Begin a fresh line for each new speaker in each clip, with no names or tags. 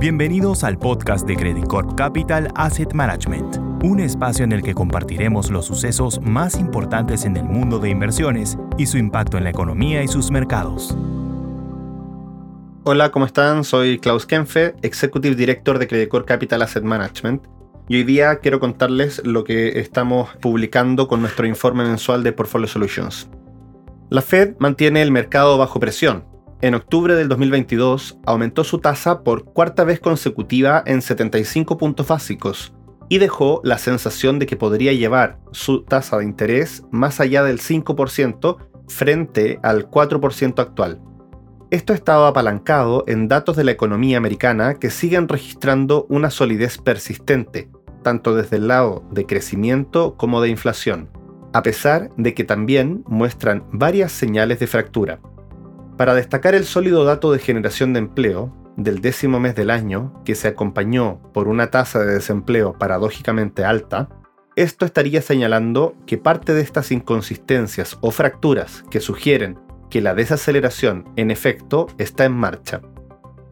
Bienvenidos al podcast de Credit Corp Capital Asset Management, un espacio en el que compartiremos los sucesos más importantes en el mundo de inversiones y su impacto en la economía y sus mercados.
Hola, ¿cómo están? Soy Klaus Kenfe, Executive Director de Credit Corp Capital Asset Management. Y hoy día quiero contarles lo que estamos publicando con nuestro informe mensual de Portfolio Solutions. La Fed mantiene el mercado bajo presión, en octubre del 2022 aumentó su tasa por cuarta vez consecutiva en 75 puntos básicos y dejó la sensación de que podría llevar su tasa de interés más allá del 5% frente al 4% actual. Esto estaba apalancado en datos de la economía americana que siguen registrando una solidez persistente, tanto desde el lado de crecimiento como de inflación, a pesar de que también muestran varias señales de fractura. Para destacar el sólido dato de generación de empleo del décimo mes del año, que se acompañó por una tasa de desempleo paradójicamente alta, esto estaría señalando que parte de estas inconsistencias o fracturas que sugieren que la desaceleración en efecto está en marcha.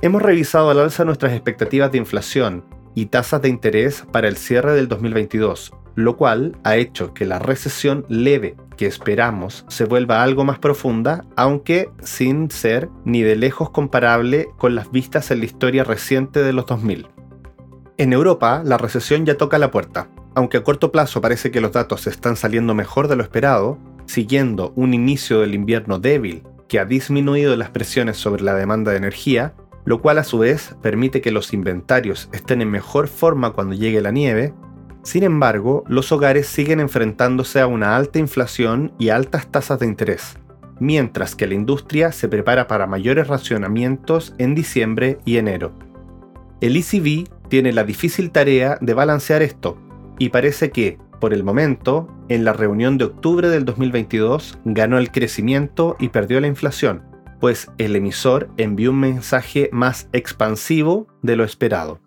Hemos revisado al alza nuestras expectativas de inflación y tasas de interés para el cierre del 2022, lo cual ha hecho que la recesión leve que esperamos se vuelva algo más profunda, aunque sin ser ni de lejos comparable con las vistas en la historia reciente de los 2000. En Europa, la recesión ya toca la puerta. Aunque a corto plazo parece que los datos están saliendo mejor de lo esperado, siguiendo un inicio del invierno débil que ha disminuido las presiones sobre la demanda de energía, lo cual a su vez permite que los inventarios estén en mejor forma cuando llegue la nieve, sin embargo, los hogares siguen enfrentándose a una alta inflación y altas tasas de interés, mientras que la industria se prepara para mayores racionamientos en diciembre y enero. El ECB tiene la difícil tarea de balancear esto, y parece que, por el momento, en la reunión de octubre del 2022 ganó el crecimiento y perdió la inflación, pues el emisor envió un mensaje más expansivo de lo esperado.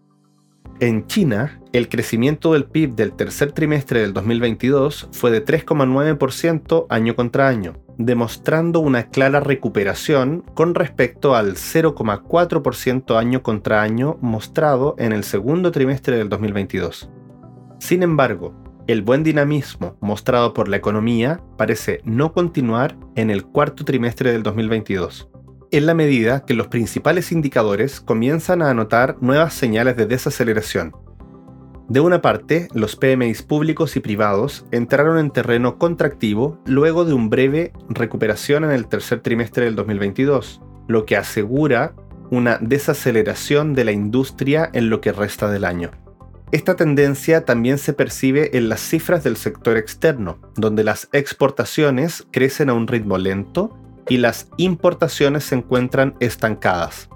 En China, el crecimiento del PIB del tercer trimestre del 2022 fue de 3,9% año contra año, demostrando una clara recuperación con respecto al 0,4% año contra año mostrado en el segundo trimestre del 2022. Sin embargo, el buen dinamismo mostrado por la economía parece no continuar en el cuarto trimestre del 2022 en la medida que los principales indicadores comienzan a anotar nuevas señales de desaceleración. De una parte, los PMIs públicos y privados entraron en terreno contractivo luego de un breve recuperación en el tercer trimestre del 2022, lo que asegura una desaceleración de la industria en lo que resta del año. Esta tendencia también se percibe en las cifras del sector externo, donde las exportaciones crecen a un ritmo lento y las importaciones se encuentran estancadas.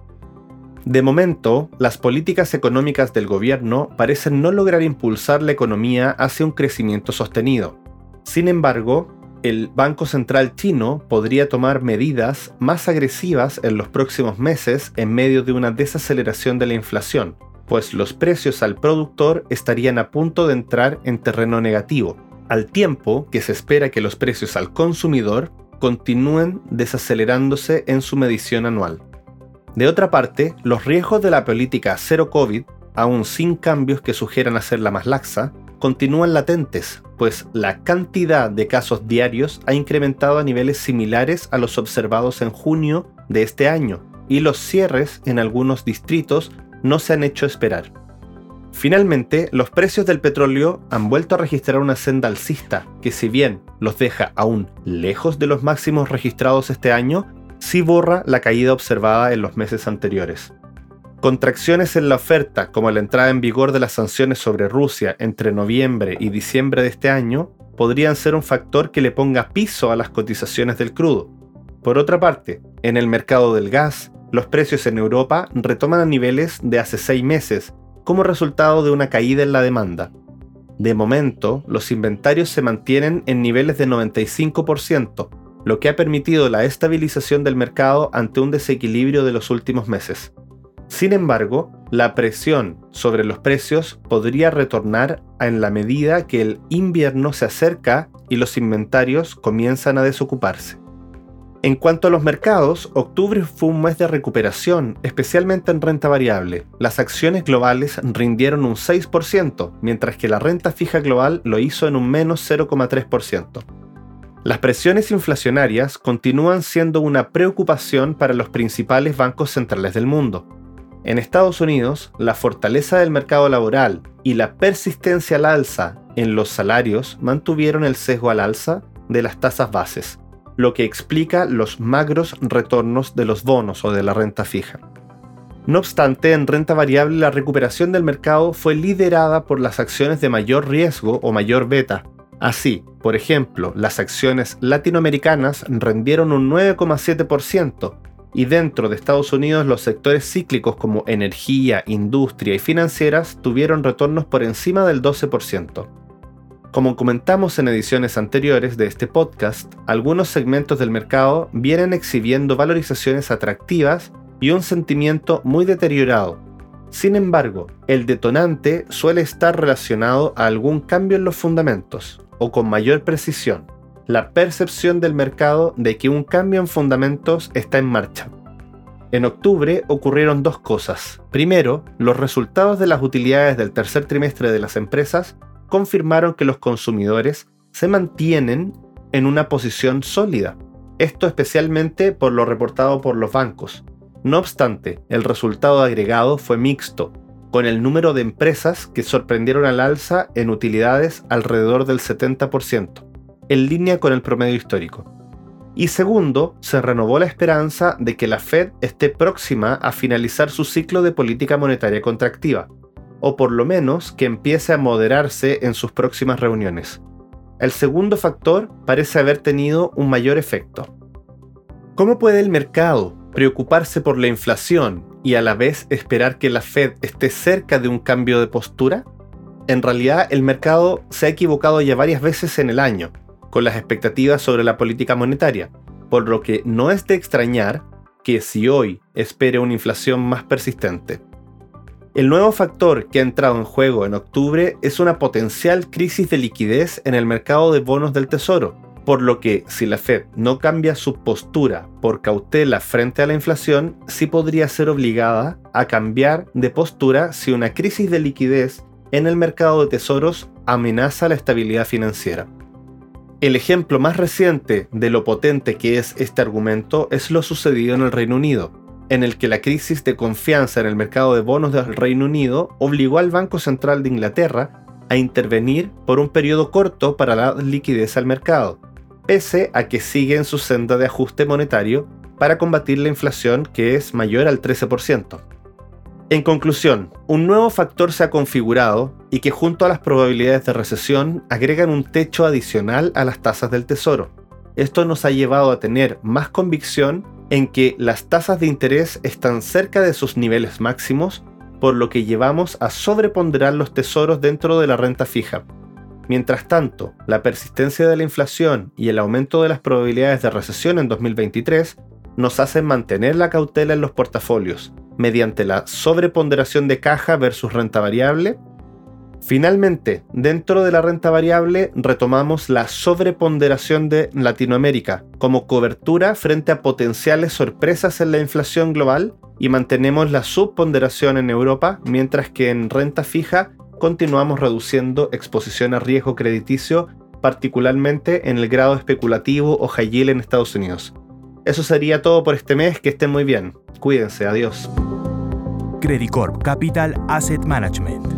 De momento, las políticas económicas del gobierno parecen no lograr impulsar la economía hacia un crecimiento sostenido. Sin embargo, el Banco Central chino podría tomar medidas más agresivas en los próximos meses en medio de una desaceleración de la inflación, pues los precios al productor estarían a punto de entrar en terreno negativo, al tiempo que se espera que los precios al consumidor continúen desacelerándose en su medición anual. De otra parte, los riesgos de la política cero COVID, aún sin cambios que sugieran hacerla más laxa, continúan latentes, pues la cantidad de casos diarios ha incrementado a niveles similares a los observados en junio de este año, y los cierres en algunos distritos no se han hecho esperar. Finalmente, los precios del petróleo han vuelto a registrar una senda alcista, que si bien los deja aún lejos de los máximos registrados este año, sí borra la caída observada en los meses anteriores. Contracciones en la oferta, como la entrada en vigor de las sanciones sobre Rusia entre noviembre y diciembre de este año, podrían ser un factor que le ponga piso a las cotizaciones del crudo. Por otra parte, en el mercado del gas, los precios en Europa retoman a niveles de hace seis meses como resultado de una caída en la demanda. De momento, los inventarios se mantienen en niveles de 95%, lo que ha permitido la estabilización del mercado ante un desequilibrio de los últimos meses. Sin embargo, la presión sobre los precios podría retornar en la medida que el invierno se acerca y los inventarios comienzan a desocuparse. En cuanto a los mercados, octubre fue un mes de recuperación, especialmente en renta variable. Las acciones globales rindieron un 6%, mientras que la renta fija global lo hizo en un menos 0,3%. Las presiones inflacionarias continúan siendo una preocupación para los principales bancos centrales del mundo. En Estados Unidos, la fortaleza del mercado laboral y la persistencia al alza en los salarios mantuvieron el sesgo al alza de las tasas bases, lo que explica los magros retornos de los bonos o de la renta fija. No obstante, en renta variable la recuperación del mercado fue liderada por las acciones de mayor riesgo o mayor beta. Así, por ejemplo, las acciones latinoamericanas rendieron un 9,7% y dentro de Estados Unidos los sectores cíclicos como energía, industria y financieras tuvieron retornos por encima del 12%. Como comentamos en ediciones anteriores de este podcast, algunos segmentos del mercado vienen exhibiendo valorizaciones atractivas y un sentimiento muy deteriorado. Sin embargo, el detonante suele estar relacionado a algún cambio en los fundamentos, o con mayor precisión, la percepción del mercado de que un cambio en fundamentos está en marcha. En octubre ocurrieron dos cosas. Primero, los resultados de las utilidades del tercer trimestre de las empresas confirmaron que los consumidores se mantienen en una posición sólida. Esto especialmente por lo reportado por los bancos. No obstante, el resultado agregado fue mixto, con el número de empresas que sorprendieron al alza en utilidades alrededor del 70%, en línea con el promedio histórico. Y segundo, se renovó la esperanza de que la Fed esté próxima a finalizar su ciclo de política monetaria contractiva, o por lo menos que empiece a moderarse en sus próximas reuniones. El segundo factor parece haber tenido un mayor efecto. ¿Cómo puede el mercado preocuparse por la inflación y a la vez esperar que la Fed esté cerca de un cambio de postura? En realidad el mercado se ha equivocado ya varias veces en el año con las expectativas sobre la política monetaria, por lo que no es de extrañar que si hoy espere una inflación más persistente. El nuevo factor que ha entrado en juego en octubre es una potencial crisis de liquidez en el mercado de bonos del Tesoro, por lo que si la Fed no cambia su postura por cautela frente a la inflación, sí podría ser obligada a cambiar de postura si una crisis de liquidez en el mercado de tesoros amenaza la estabilidad financiera. El ejemplo más reciente de lo potente que es este argumento es lo sucedido en el Reino Unido, en el que la crisis de confianza en el mercado de bonos del Reino Unido obligó al Banco Central de Inglaterra a intervenir por un periodo corto para dar liquidez al mercado, pese a que sigue en su senda de ajuste monetario para combatir la inflación que es mayor al 13%. En conclusión, un nuevo factor se ha configurado y que junto a las probabilidades de recesión agregan un techo adicional a las tasas del tesoro. Esto nos ha llevado a tener más convicción en que las tasas de interés están cerca de sus niveles máximos, por lo que llevamos a sobreponderar los tesoros dentro de la renta fija. Mientras tanto, la persistencia de la inflación y el aumento de las probabilidades de recesión en 2023 nos hacen mantener la cautela en los portafolios, mediante la sobreponderación de caja versus renta variable Finalmente, dentro de la renta variable retomamos la sobreponderación de Latinoamérica como cobertura frente a potenciales sorpresas en la inflación global y mantenemos la subponderación en Europa, mientras que en renta fija continuamos reduciendo exposición a riesgo crediticio, particularmente en el grado especulativo o high yield en Estados Unidos. Eso sería todo por este mes, que estén muy bien. Cuídense, adiós.
Credit Capital Asset Management